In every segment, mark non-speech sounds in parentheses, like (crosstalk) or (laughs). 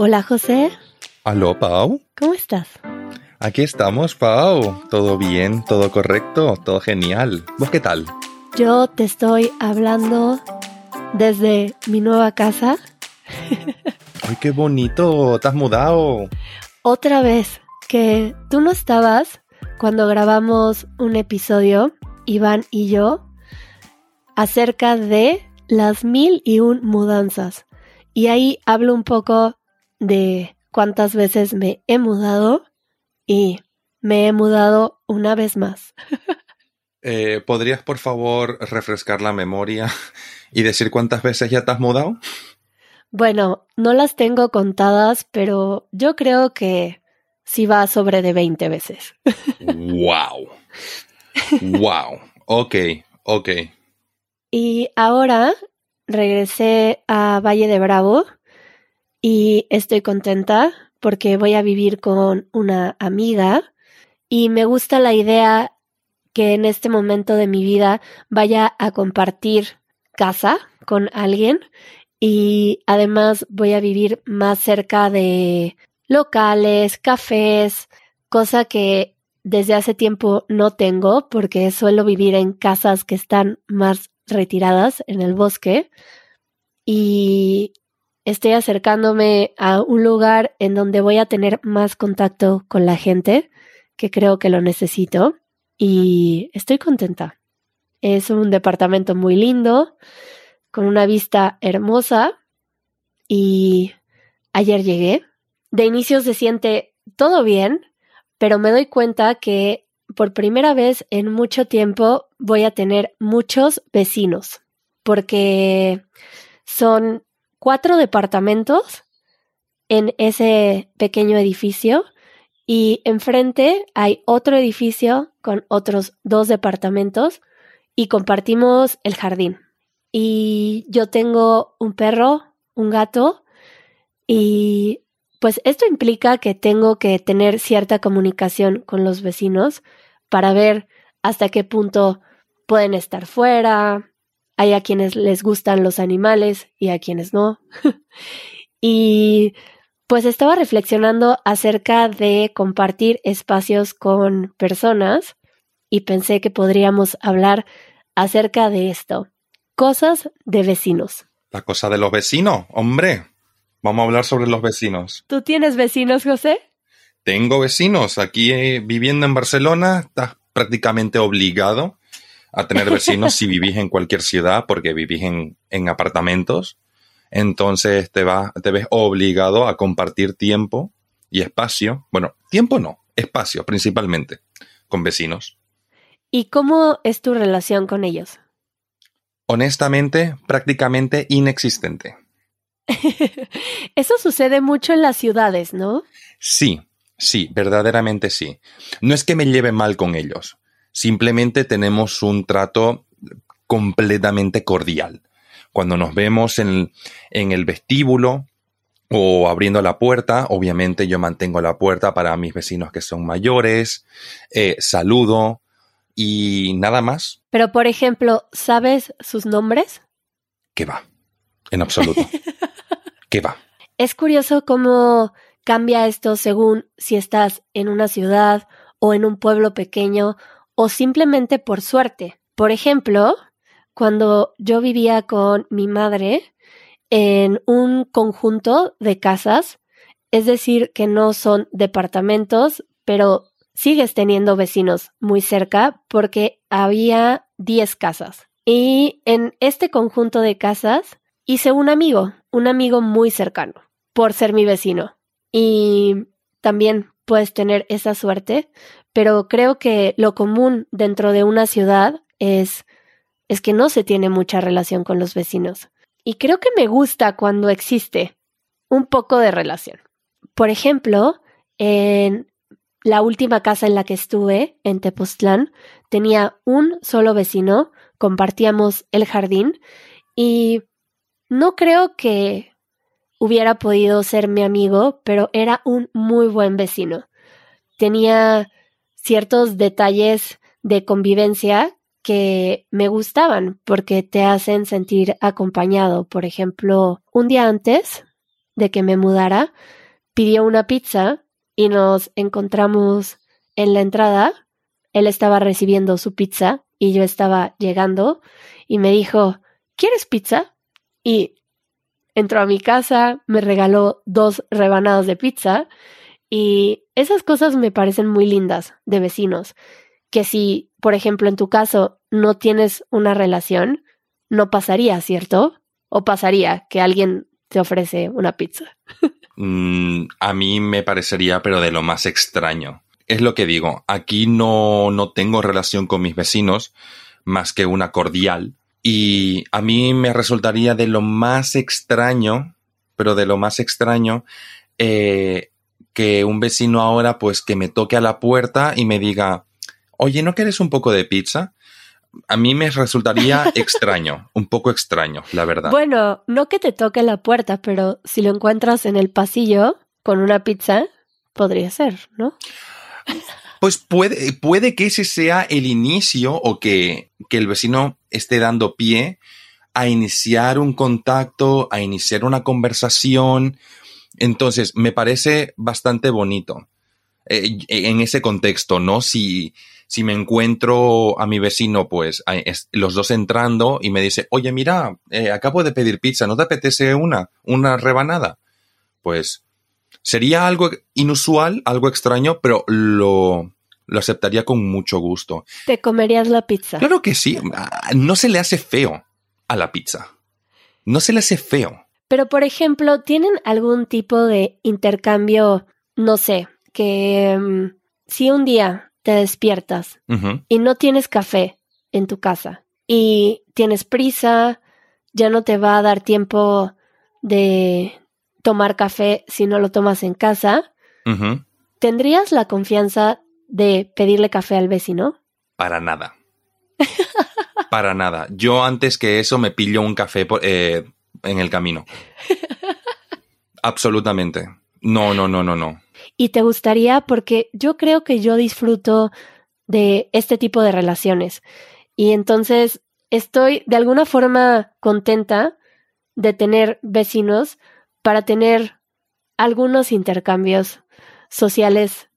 Hola José, Aló, Pau. ¿cómo estás? Aquí estamos, Pau. ¿Todo bien? ¿Todo correcto? ¿Todo genial? ¿Vos qué tal? Yo te estoy hablando desde mi nueva casa. ¡Ay, qué bonito! ¿Te has mudado? Otra vez, que tú no estabas cuando grabamos un episodio, Iván y yo, acerca de las mil y un mudanzas. Y ahí hablo un poco de cuántas veces me he mudado y me he mudado una vez más. Eh, ¿Podrías, por favor, refrescar la memoria y decir cuántas veces ya te has mudado? Bueno, no las tengo contadas, pero yo creo que sí va sobre de 20 veces. ¡Wow! ¡Wow! Ok, ok. Y ahora regresé a Valle de Bravo y estoy contenta porque voy a vivir con una amiga y me gusta la idea que en este momento de mi vida vaya a compartir casa con alguien y además voy a vivir más cerca de locales, cafés, cosa que desde hace tiempo no tengo porque suelo vivir en casas que están más retiradas en el bosque. Y estoy acercándome a un lugar en donde voy a tener más contacto con la gente, que creo que lo necesito, y estoy contenta. Es un departamento muy lindo, con una vista hermosa, y ayer llegué. De inicio se siente todo bien, pero me doy cuenta que por primera vez en mucho tiempo voy a tener muchos vecinos, porque son cuatro departamentos en ese pequeño edificio y enfrente hay otro edificio con otros dos departamentos y compartimos el jardín. Y yo tengo un perro, un gato y pues esto implica que tengo que tener cierta comunicación con los vecinos para ver hasta qué punto pueden estar fuera. Hay a quienes les gustan los animales y a quienes no. (laughs) y pues estaba reflexionando acerca de compartir espacios con personas y pensé que podríamos hablar acerca de esto. Cosas de vecinos. La cosa de los vecinos, hombre. Vamos a hablar sobre los vecinos. ¿Tú tienes vecinos, José? Tengo vecinos. Aquí eh, viviendo en Barcelona, estás prácticamente obligado a tener vecinos si vivís en cualquier ciudad porque vivís en, en apartamentos. Entonces te, va, te ves obligado a compartir tiempo y espacio. Bueno, tiempo no, espacio principalmente con vecinos. ¿Y cómo es tu relación con ellos? Honestamente, prácticamente inexistente. (laughs) Eso sucede mucho en las ciudades, ¿no? Sí, sí, verdaderamente sí. No es que me lleve mal con ellos, simplemente tenemos un trato completamente cordial. Cuando nos vemos en, en el vestíbulo o abriendo la puerta, obviamente yo mantengo la puerta para mis vecinos que son mayores, eh, saludo y nada más. Pero, por ejemplo, ¿sabes sus nombres? ¿Qué va? En absoluto. (laughs) ¿Qué va? Es curioso cómo cambia esto según si estás en una ciudad o en un pueblo pequeño o simplemente por suerte. Por ejemplo, cuando yo vivía con mi madre en un conjunto de casas, es decir, que no son departamentos, pero sigues teniendo vecinos muy cerca porque había 10 casas. Y en este conjunto de casas hice un amigo, un amigo muy cercano, por ser mi vecino. Y también puedes tener esa suerte, pero creo que lo común dentro de una ciudad es, es que no se tiene mucha relación con los vecinos. Y creo que me gusta cuando existe un poco de relación. Por ejemplo, en la última casa en la que estuve, en Tepoztlán, tenía un solo vecino, compartíamos el jardín y no creo que hubiera podido ser mi amigo, pero era un muy buen vecino. Tenía ciertos detalles de convivencia que me gustaban porque te hacen sentir acompañado. Por ejemplo, un día antes de que me mudara, pidió una pizza y nos encontramos en la entrada. Él estaba recibiendo su pizza y yo estaba llegando y me dijo, ¿quieres pizza? Y entró a mi casa, me regaló dos rebanadas de pizza y esas cosas me parecen muy lindas de vecinos, que si, por ejemplo, en tu caso no tienes una relación, no pasaría, ¿cierto? ¿O pasaría que alguien te ofrece una pizza? (laughs) Mm, a mí me parecería, pero de lo más extraño. Es lo que digo, aquí no, no tengo relación con mis vecinos más que una cordial. Y a mí me resultaría de lo más extraño, pero de lo más extraño, eh, que un vecino ahora pues que me toque a la puerta y me diga, oye, ¿no quieres un poco de pizza? A mí me resultaría (laughs) extraño, un poco extraño, la verdad. Bueno, no que te toque la puerta, pero si lo encuentras en el pasillo con una pizza, podría ser, ¿no? Pues puede, puede que ese sea el inicio o que, que el vecino esté dando pie a iniciar un contacto, a iniciar una conversación, entonces, me parece bastante bonito eh, en ese contexto, ¿no? Si, si me encuentro a mi vecino, pues los dos entrando y me dice, oye, mira, eh, acabo de pedir pizza, ¿no te apetece una? ¿Una rebanada? Pues sería algo inusual, algo extraño, pero lo, lo aceptaría con mucho gusto. ¿Te comerías la pizza? Claro que sí. Ah, no se le hace feo a la pizza. No se le hace feo. Pero, por ejemplo, ¿tienen algún tipo de intercambio, no sé, que mm, si un día te despiertas y no tienes café en tu casa y tienes prisa, ya no te va a dar tiempo de tomar café si no lo tomas en casa, ¿tendrías la confianza de pedirle café al vecino? Para nada. Para nada. Yo antes que eso me pillo un café eh, en el camino. Absolutamente. No, no, no, no, no. ¿Y te gustaría? Porque yo creo que yo disfruto de este tipo de relaciones. Y entonces estoy de alguna forma contenta de tener vecinos para tener algunos intercambios sociales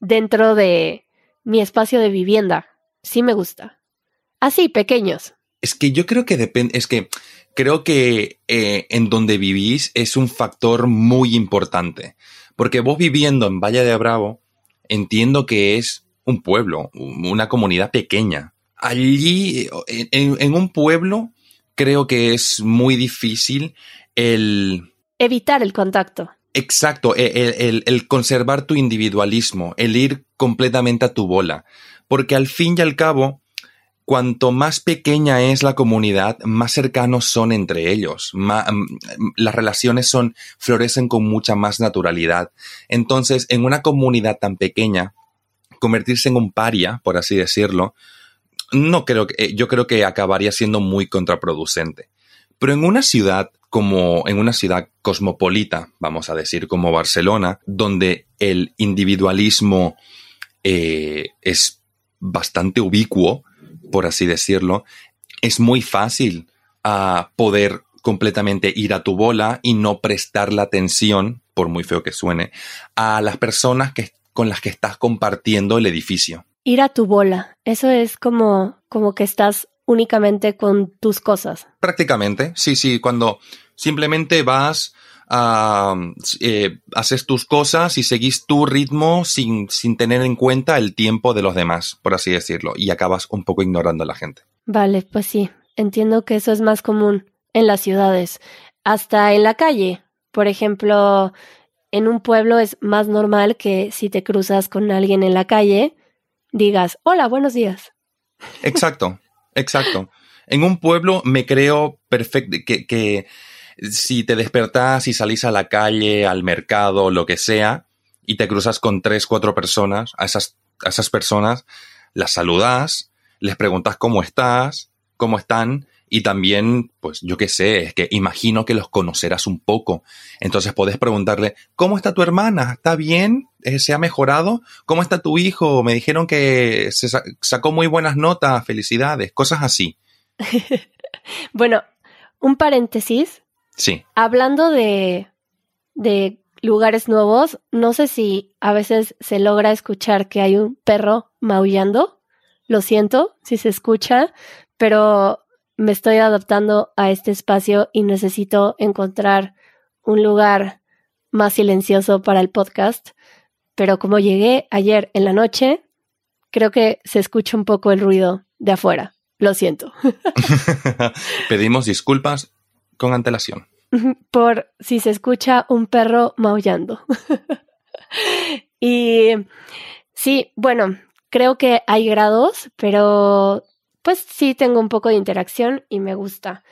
dentro de mi espacio de vivienda. Sí me gusta. Así, pequeños. Es que yo creo que depende, es que creo que eh, en donde vivís es un factor muy importante. Porque vos viviendo en Valle de Bravo, entiendo que es un pueblo, una comunidad pequeña. Allí, en, un pueblo, creo que es muy difícil el... Evitar el contacto. Exacto, e, el, conservar tu individualismo, el ir completamente a tu bola. Porque al fin y al cabo, cuanto más pequeña es la comunidad, más cercanos son entre ellos. Mm, las relaciones son, florecen con mucha más naturalidad. Entonces, en una comunidad tan pequeña, convertirse en un paria, por así decirlo, no creo que, eh, yo creo que acabaría siendo muy contraproducente. Pero en una ciudad como en una ciudad cosmopolita, vamos a decir, como Barcelona, donde el individualismo eh, es bastante ubicuo, por así decirlo, es muy fácil a poder completamente ir a tu bola y no prestar la atención, por muy feo que suene, a las personas que, con las que estás compartiendo el edificio. Ir a tu bola, eso es como, como que estás únicamente con tus cosas. Prácticamente, sí, sí, cuando simplemente vas eh, haces tus cosas y seguís tu ritmo sin, sin tener en cuenta el tiempo de los demás, por así decirlo, y acabas un poco ignorando a la gente. Vale, pues sí, entiendo que eso es más común en las ciudades, hasta en la calle. Por ejemplo, en un pueblo es más normal que si te cruzas con alguien en la calle, digas, hola, buenos días. Exacto, exacto. En un pueblo me creo perfecto que, que si te despertás y salís a la calle, al mercado, lo que sea, y te cruzas con tres, cuatro personas, a esas, a esas personas las saludas, les preguntas cómo estás, cómo están, y también, pues yo qué sé, es que imagino que los conocerás un poco. Entonces podés preguntarle, ¿cómo está tu hermana? ¿Está bien? Eh, ¿Se ha mejorado? ¿Cómo está tu hijo? Me dijeron que se sacó muy buenas notas, felicidades, cosas así. (laughs) bueno, un paréntesis. Sí. Hablando de de lugares nuevos, no sé si a veces se logra escuchar que hay un perro maullando. Lo siento si se escucha, pero me estoy adaptando a este espacio y necesito encontrar un lugar más silencioso para el podcast. Pero como llegué ayer en la noche, creo que se escucha un poco el ruido de afuera. Lo siento. (laughs) Pedimos disculpas con antelación. Por si se escucha un perro maullando. (laughs) y sí, bueno, creo que hay grados, pero pues sí tengo un poco de interacción y me gusta.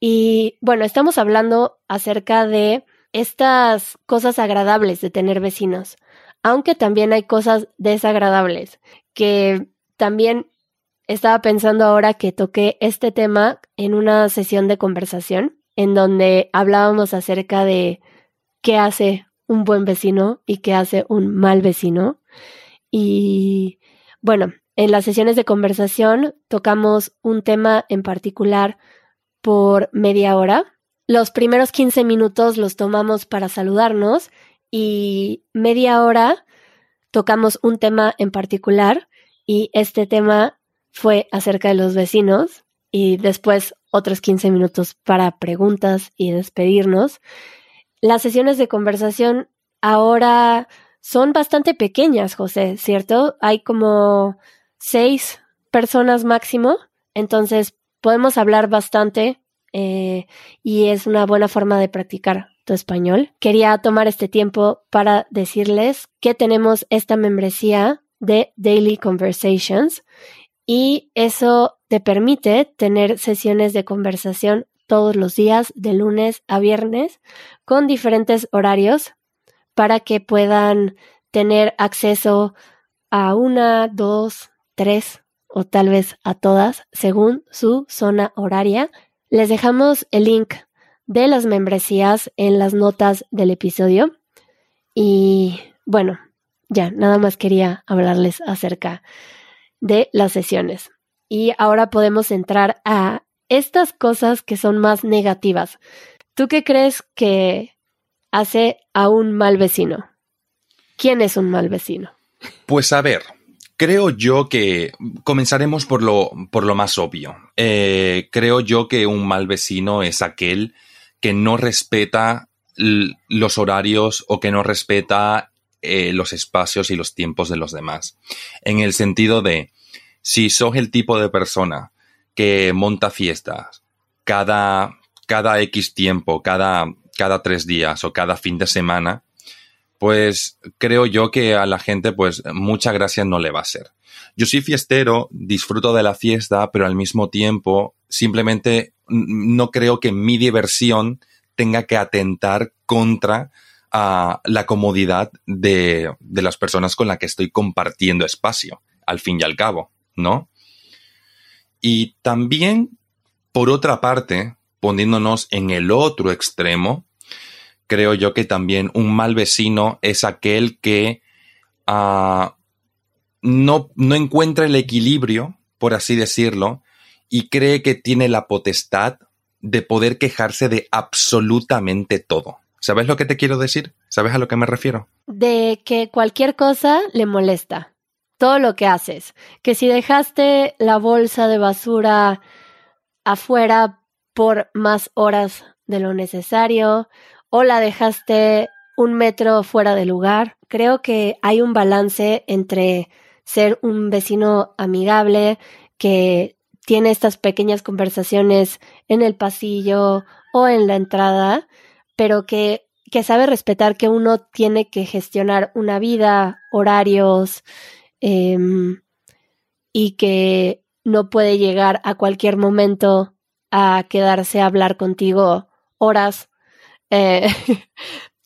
Y bueno, estamos hablando acerca de estas cosas agradables de tener vecinos, aunque también hay cosas desagradables que también estaba pensando ahora que toqué este tema en una sesión de conversación en donde hablábamos acerca de qué hace un buen vecino y qué hace un mal vecino. Y bueno, en las sesiones de conversación tocamos un tema en particular por media hora. Los primeros 15 minutos los tomamos para saludarnos y media hora tocamos un tema en particular y este tema fue acerca de los vecinos y después otros 15 minutos para preguntas y despedirnos. Las sesiones de conversación ahora son bastante pequeñas, José, ¿cierto? Hay como seis personas máximo, entonces podemos hablar bastante eh, y es una buena forma de practicar tu español. Quería tomar este tiempo para decirles que tenemos esta membresía de Daily Conversations y eso te permite tener sesiones de conversación todos los días, de lunes a viernes, con diferentes horarios para que puedan tener acceso a una, dos, tres o tal vez a todas según su zona horaria. Les dejamos el link de las membresías en las notas del episodio. Y bueno, ya, nada más quería hablarles acerca de las sesiones. Y ahora podemos entrar a estas cosas que son más negativas. ¿Tú qué crees que hace a un mal vecino? ¿Quién es un mal vecino? Pues a ver, creo yo que comenzaremos por lo, por lo más obvio. Eh, creo yo que un mal vecino es aquel que no respeta los horarios o que no respeta eh, los espacios y los tiempos de los demás. En el sentido de, si sos el tipo de persona que monta fiestas cada, cada X tiempo, cada, cada tres días o cada fin de semana, pues creo yo que a la gente pues mucha gracia no le va a ser. Yo soy fiestero, disfruto de la fiesta, pero al mismo tiempo simplemente no creo que mi diversión tenga que atentar contra la comodidad de, de las personas con las que estoy compartiendo espacio, al fin y al cabo, ¿no? Y también, por otra parte, poniéndonos en el otro extremo, creo yo que también un mal vecino es aquel que ah, no, no encuentra el equilibrio, por así decirlo, y cree que tiene la potestad de poder quejarse de absolutamente todo. ¿Sabes lo que te quiero decir? ¿Sabes a lo que me refiero? De que cualquier cosa le molesta. Todo lo que haces. Que si dejaste la bolsa de basura afuera por más horas de lo necesario o la dejaste un metro fuera de lugar. Creo que hay un balance entre ser un vecino amigable que tiene estas pequeñas conversaciones en el pasillo o en la entrada pero que, que sabe respetar que uno tiene que gestionar una vida, horarios, em, y que no puede llegar a cualquier momento a quedarse a hablar contigo horas, eh, (laughs)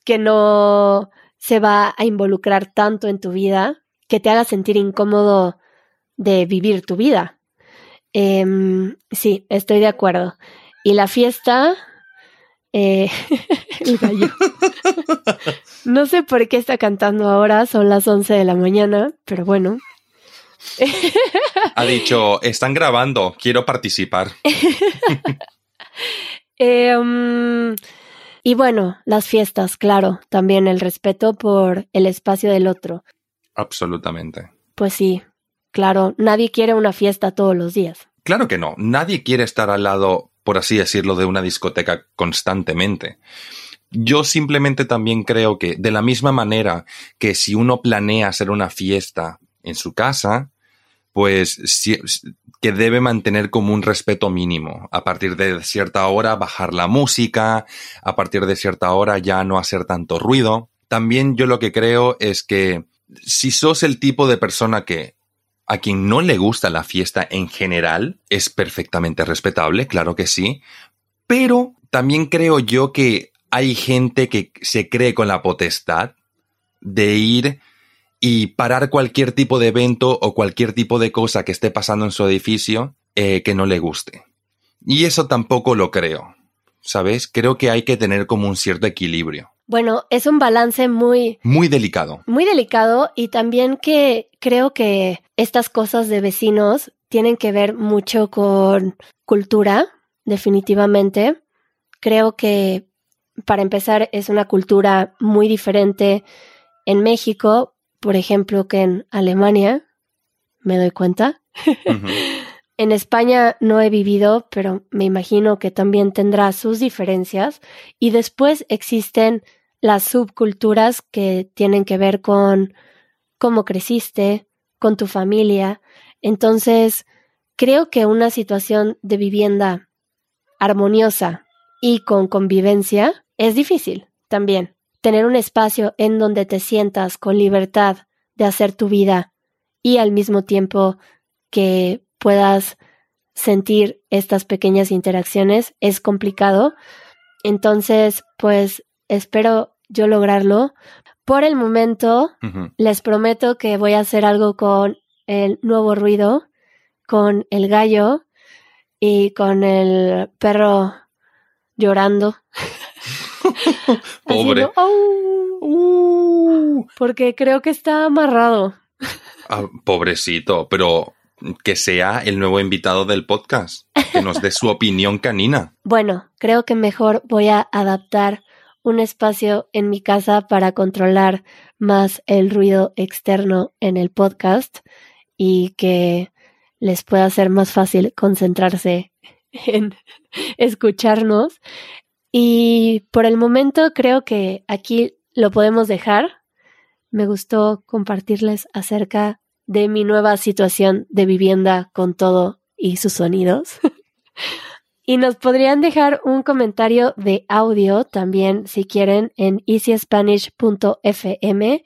que no se va a involucrar tanto en tu vida, que te haga sentir incómodo de vivir tu vida. Em, sí, estoy de acuerdo. Y la fiesta, eh, (laughs) el gallo. (laughs) no sé por qué está cantando ahora, son las 11 de la mañana, pero bueno. ha dicho, están grabando, quiero participar. (laughs) Em, Y bueno, las fiestas, claro, también el respeto por el espacio del otro. Absolutamente. Pues sí, claro, nadie quiere una fiesta todos los días. Claro que no, nadie quiere estar al lado, por así decirlo, de una discoteca constantemente. Yo simplemente también creo que de la misma manera que si uno planea hacer una fiesta en su casa, pues que debe mantener como un respeto mínimo. A partir de cierta hora bajar la música, a partir de cierta hora ya no hacer tanto ruido. También yo lo que creo es que si sos el tipo de persona que a quien no le gusta la fiesta en general, es perfectamente respetable, claro que sí, pero también creo yo que hay gente que se cree con la potestad de ir y parar cualquier tipo de evento o cualquier tipo de cosa que esté pasando en su edificio eh, que no le guste. Y eso tampoco lo creo, ¿sabes? Creo que hay que tener como un cierto equilibrio. Bueno, es un balance muy... Muy delicado. Muy delicado y también que creo que estas cosas de vecinos tienen que ver mucho con cultura, definitivamente. Creo que, para empezar, es una cultura muy diferente en México por ejemplo, que en Alemania, me doy cuenta. (laughs) en España no he vivido, pero me imagino que también tendrá sus diferencias. Y después existen las subculturas que tienen que ver con cómo creciste, con tu familia. Entonces, creo que una situación de vivienda armoniosa y con convivencia es difícil también tener un espacio en donde te sientas con libertad de hacer tu vida y al mismo tiempo que puedas sentir estas pequeñas interacciones es complicado. Entonces, pues espero yo lograrlo. Por el momento, les prometo que voy a hacer algo con el nuevo ruido, con el gallo y con el perro llorando. (laughs) Pobre. Uh", porque creo que está amarrado. Ah, pobrecito, pero que sea el nuevo invitado del podcast, que nos dé su (laughs) opinión canina. Bueno, creo que mejor voy a adaptar un espacio en mi casa para controlar más el ruido externo en el podcast y que les pueda ser más fácil concentrarse (laughs) en escucharnos. Y por el momento creo que aquí lo podemos dejar. Me gustó compartirles acerca de mi nueva situación de vivienda con todo y sus sonidos. (laughs) y nos podrían dejar un comentario de audio también si quieren en easyspanish.fm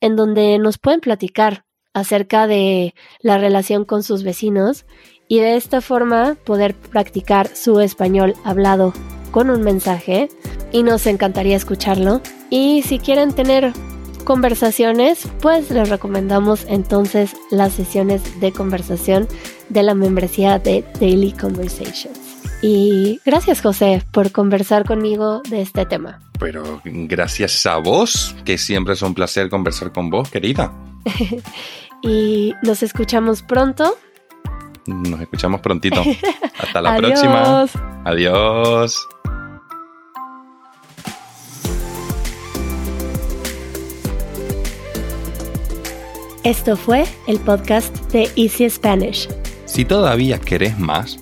en donde nos pueden platicar acerca de la relación con sus vecinos y de esta forma poder practicar su español hablado con un mensaje y nos encantaría escucharlo. Y si quieren tener conversaciones, pues les recomendamos entonces las sesiones de conversación de la membresía de Daily Conversations. Y gracias José por conversar conmigo de este tema. Pero gracias a vos, que siempre es un placer conversar con vos, querida. (laughs) y nos escuchamos pronto. Nos escuchamos prontito. (laughs) Hasta la próxima. Adiós. Esto fue el podcast de Easy Spanish. Si todavía querés más,